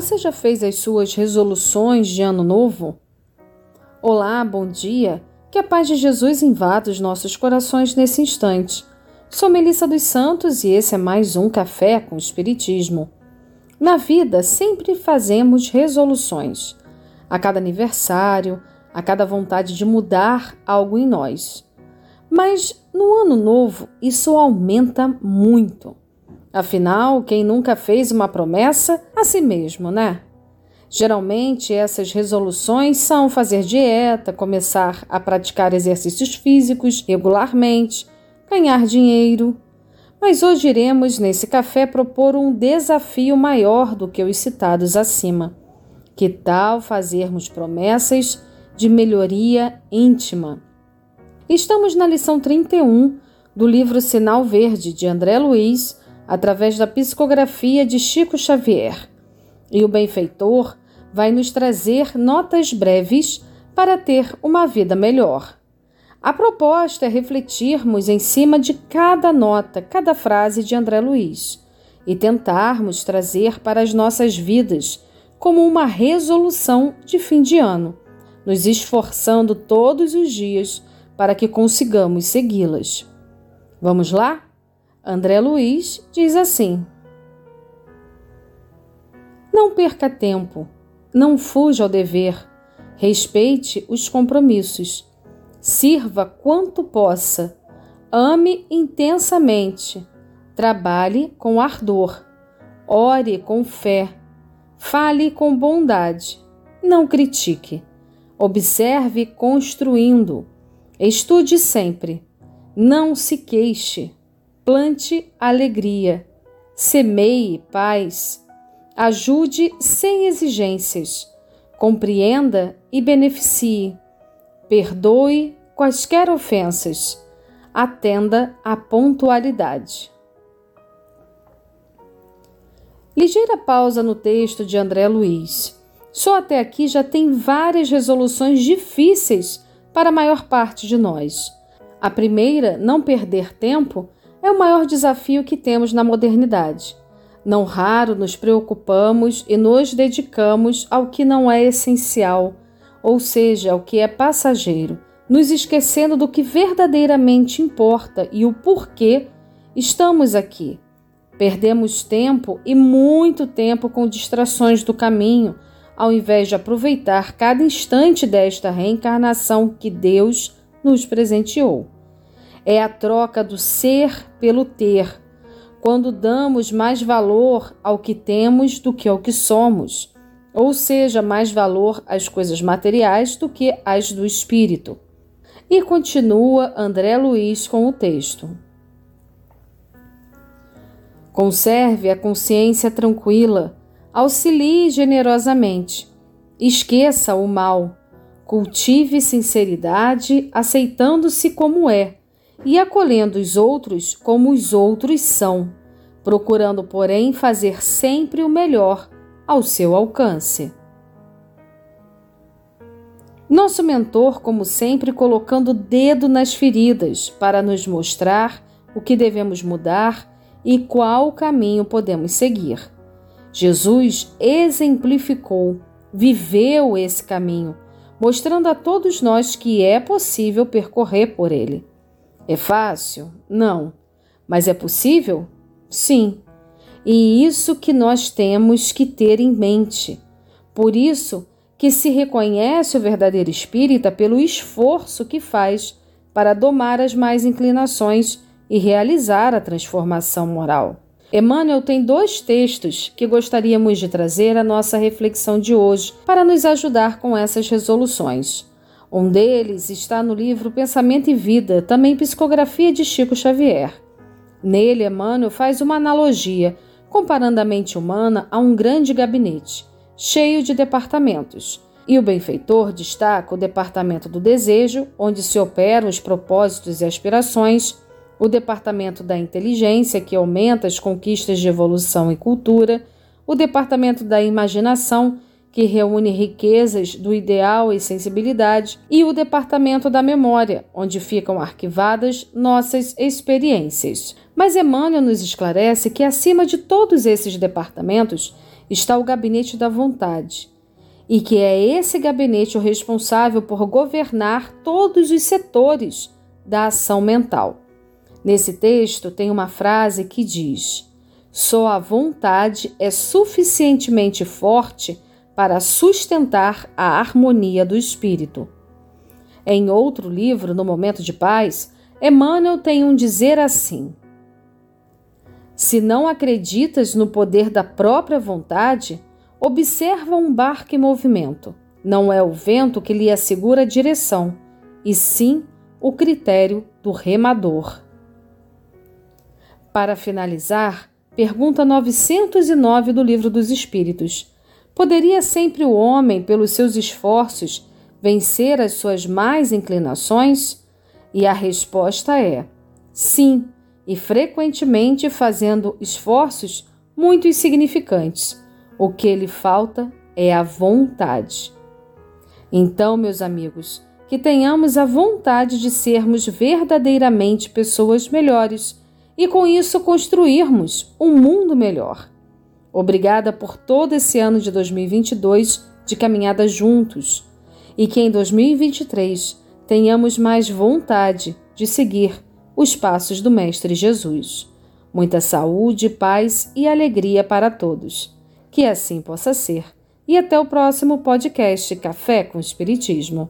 Você já fez as suas resoluções de ano novo? Olá, bom dia. Que a paz de Jesus invada os nossos corações nesse instante. Sou Melissa dos Santos e esse é mais um Café com Espiritismo. Na vida, sempre fazemos resoluções. A cada aniversário, a cada vontade de mudar algo em nós. Mas no ano novo, isso aumenta muito. Afinal, quem nunca fez uma promessa a si mesmo, né? Geralmente, essas resoluções são fazer dieta, começar a praticar exercícios físicos regularmente, ganhar dinheiro. Mas hoje iremos, nesse café, propor um desafio maior do que os citados acima. Que tal fazermos promessas de melhoria íntima? Estamos na lição 31 do livro Sinal Verde de André Luiz, através da psicografia de Chico Xavier. E o benfeitor vai nos trazer notas breves para ter uma vida melhor. A proposta é refletirmos em cima de cada nota, cada frase de André Luiz e tentarmos trazer para as nossas vidas como uma resolução de fim de ano, nos esforçando todos os dias para que consigamos segui-las. Vamos lá? André Luiz diz assim: Não perca tempo, não fuja ao dever, respeite os compromissos, sirva quanto possa, ame intensamente, trabalhe com ardor, ore com fé, fale com bondade, não critique, observe construindo, estude sempre, não se queixe plante alegria, semeie paz, ajude sem exigências, compreenda e beneficie, perdoe quaisquer ofensas, atenda à pontualidade. Ligeira pausa no texto de André Luiz. Só até aqui já tem várias resoluções difíceis para a maior parte de nós. A primeira, não perder tempo, é o maior desafio que temos na modernidade. Não raro nos preocupamos e nos dedicamos ao que não é essencial, ou seja, ao que é passageiro, nos esquecendo do que verdadeiramente importa e o porquê estamos aqui. Perdemos tempo e muito tempo com distrações do caminho, ao invés de aproveitar cada instante desta reencarnação que Deus nos presenteou é a troca do ser pelo ter, quando damos mais valor ao que temos do que ao que somos, ou seja, mais valor às coisas materiais do que às do espírito. E continua André Luiz com o texto. Conserve a consciência tranquila, auxilie generosamente, esqueça o mal, cultive sinceridade, aceitando-se como é e acolhendo os outros como os outros são, procurando, porém, fazer sempre o melhor ao seu alcance. Nosso mentor, como sempre, colocando o dedo nas feridas para nos mostrar o que devemos mudar e qual caminho podemos seguir. Jesus exemplificou, viveu esse caminho, mostrando a todos nós que é possível percorrer por ele. É fácil? Não. Mas é possível? Sim. E isso que nós temos que ter em mente. Por isso que se reconhece o verdadeiro espírita pelo esforço que faz para domar as mais inclinações e realizar a transformação moral. Emmanuel tem dois textos que gostaríamos de trazer à nossa reflexão de hoje para nos ajudar com essas resoluções. Um deles está no livro Pensamento e Vida, também psicografia de Chico Xavier. Nele, Emmanuel faz uma analogia, comparando a mente humana a um grande gabinete, cheio de departamentos. E o benfeitor destaca o departamento do desejo, onde se operam os propósitos e aspirações, o departamento da inteligência, que aumenta as conquistas de evolução e cultura, o departamento da imaginação, que reúne riquezas do ideal e sensibilidade, e o Departamento da Memória, onde ficam arquivadas nossas experiências. Mas Emmanuel nos esclarece que, acima de todos esses departamentos, está o gabinete da vontade, e que é esse gabinete o responsável por governar todos os setores da ação mental. Nesse texto tem uma frase que diz: Só a vontade é suficientemente forte para sustentar a harmonia do espírito. Em outro livro, No Momento de Paz, Emmanuel tem um dizer assim: Se não acreditas no poder da própria vontade, observa um barco em movimento. Não é o vento que lhe assegura a direção, e sim o critério do remador. Para finalizar, pergunta 909 do Livro dos Espíritos: Poderia sempre o homem, pelos seus esforços, vencer as suas más inclinações? E a resposta é: sim, e frequentemente fazendo esforços muito insignificantes. O que lhe falta é a vontade. Então, meus amigos, que tenhamos a vontade de sermos verdadeiramente pessoas melhores e com isso construirmos um mundo melhor. Obrigada por todo esse ano de 2022 de caminhada juntos e que em 2023 tenhamos mais vontade de seguir os passos do Mestre Jesus. Muita saúde, paz e alegria para todos. Que assim possa ser. E até o próximo podcast Café com Espiritismo.